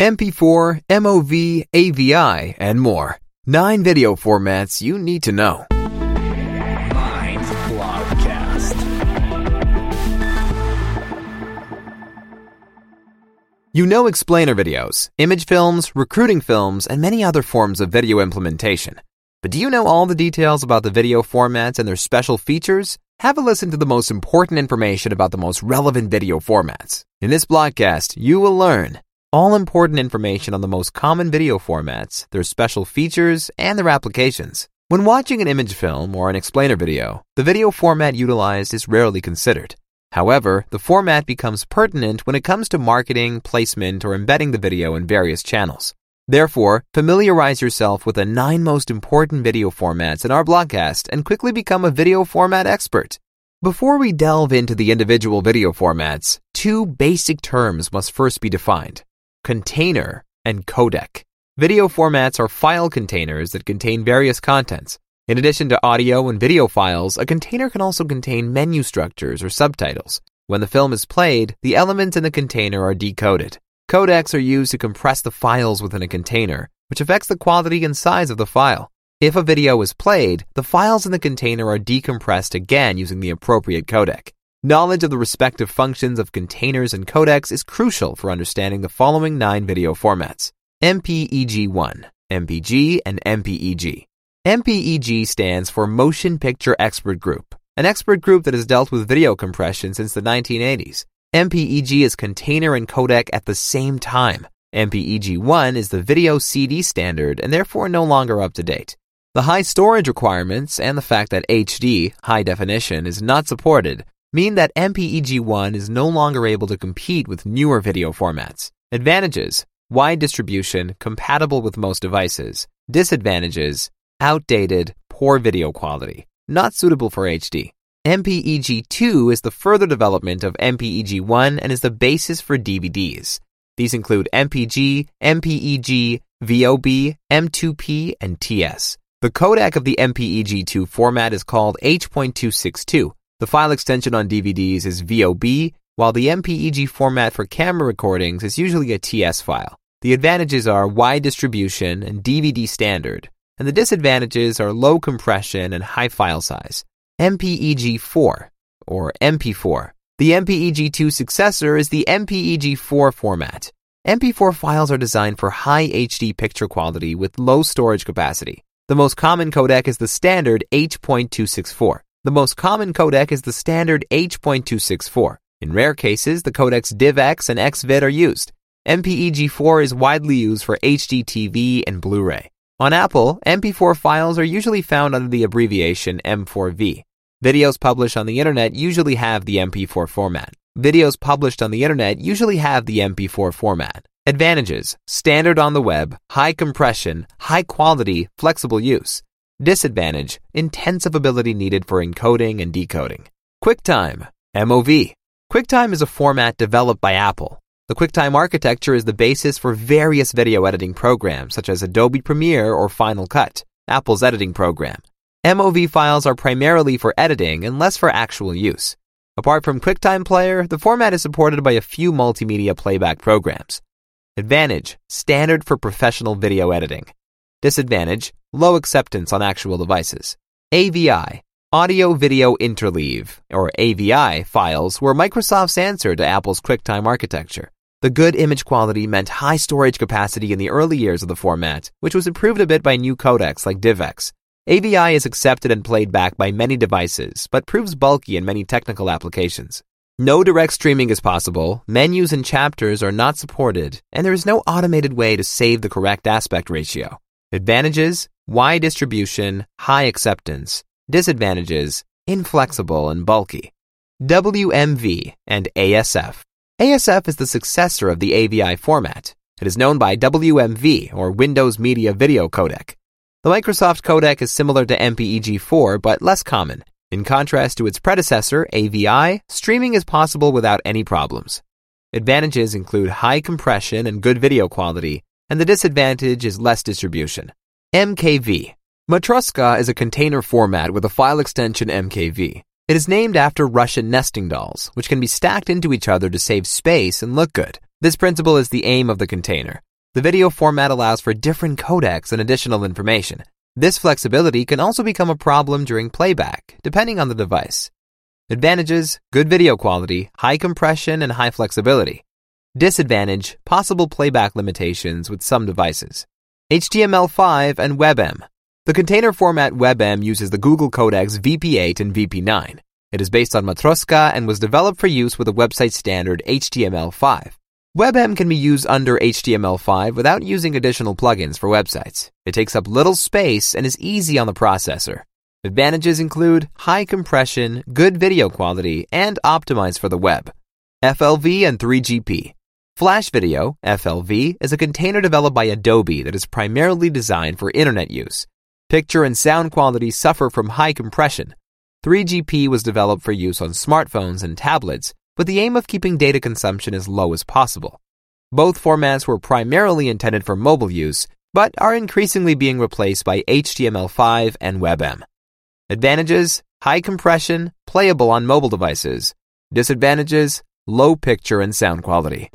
MP4, MOV, AVI, and more. Nine video formats you need to know. Mind Blogcast. You know explainer videos, image films, recruiting films, and many other forms of video implementation. But do you know all the details about the video formats and their special features? Have a listen to the most important information about the most relevant video formats. In this blogcast, you will learn all important information on the most common video formats, their special features, and their applications. When watching an image film or an explainer video, the video format utilized is rarely considered. However, the format becomes pertinent when it comes to marketing, placement, or embedding the video in various channels. Therefore, familiarize yourself with the nine most important video formats in our blogcast and quickly become a video format expert. Before we delve into the individual video formats, two basic terms must first be defined container and codec. Video formats are file containers that contain various contents. In addition to audio and video files, a container can also contain menu structures or subtitles. When the film is played, the elements in the container are decoded. Codecs are used to compress the files within a container, which affects the quality and size of the file. If a video is played, the files in the container are decompressed again using the appropriate codec. Knowledge of the respective functions of containers and codecs is crucial for understanding the following nine video formats. MPEG-1, MPG, and MPEG. MPEG stands for Motion Picture Expert Group, an expert group that has dealt with video compression since the 1980s. MPEG is container and codec at the same time. MPEG-1 is the video CD standard and therefore no longer up to date. The high storage requirements and the fact that HD, high definition, is not supported mean that MPEG-1 is no longer able to compete with newer video formats. Advantages: wide distribution, compatible with most devices. Disadvantages: outdated, poor video quality, not suitable for HD. MPEG-2 is the further development of MPEG-1 and is the basis for DVDs. These include MPG, MPEG, VOB, M2P, and TS. The codec of the MPEG-2 format is called H.262. The file extension on DVDs is VOB, while the MPEG format for camera recordings is usually a TS file. The advantages are wide distribution and DVD standard, and the disadvantages are low compression and high file size. MPEG-4, or MP4. The MPEG-2 successor is the MPEG-4 format. MP4 files are designed for high HD picture quality with low storage capacity. The most common codec is the standard H.264. The most common codec is the standard H.264. In rare cases, the codecs DivX and XVID are used. MPEG-4 is widely used for HD TV and Blu-ray. On Apple, MP4 files are usually found under the abbreviation M4V. Videos published on the internet usually have the MP4 format. Videos published on the internet usually have the MP4 format. Advantages standard on the web, high compression, high quality, flexible use. Disadvantage intensive ability needed for encoding and decoding. QuickTime, MOV. QuickTime is a format developed by Apple. The QuickTime architecture is the basis for various video editing programs such as Adobe Premiere or Final Cut, Apple's editing program. MOV files are primarily for editing and less for actual use. Apart from QuickTime Player, the format is supported by a few multimedia playback programs. Advantage standard for professional video editing. Disadvantage low acceptance on actual devices. AVI Audio Video Interleave, or AVI, files were Microsoft's answer to Apple's QuickTime architecture. The good image quality meant high storage capacity in the early years of the format, which was improved a bit by new codecs like DivX. AVI is accepted and played back by many devices, but proves bulky in many technical applications. No direct streaming is possible, menus and chapters are not supported, and there is no automated way to save the correct aspect ratio. Advantages wide distribution, high acceptance. Disadvantages inflexible and bulky. WMV and ASF. ASF is the successor of the AVI format. It is known by WMV or Windows Media Video Codec. The Microsoft codec is similar to MPEG-4 but less common. In contrast to its predecessor, AVI, streaming is possible without any problems. Advantages include high compression and good video quality, and the disadvantage is less distribution. MKV. Matroska is a container format with a file extension MKV. It is named after Russian nesting dolls, which can be stacked into each other to save space and look good. This principle is the aim of the container. The video format allows for different codecs and additional information. This flexibility can also become a problem during playback, depending on the device. Advantages good video quality, high compression, and high flexibility. Disadvantage possible playback limitations with some devices. HTML5 and WebM. The container format WebM uses the Google codecs VP8 and VP9. It is based on Matroska and was developed for use with the website standard HTML5. WebM can be used under HTML5 without using additional plugins for websites. It takes up little space and is easy on the processor. Advantages include high compression, good video quality, and optimized for the web. FLV and 3GP. Flash Video, FLV, is a container developed by Adobe that is primarily designed for internet use. Picture and sound quality suffer from high compression. 3GP was developed for use on smartphones and tablets with the aim of keeping data consumption as low as possible. Both formats were primarily intended for mobile use, but are increasingly being replaced by HTML5 and WebM. Advantages high compression, playable on mobile devices. Disadvantages low picture and sound quality.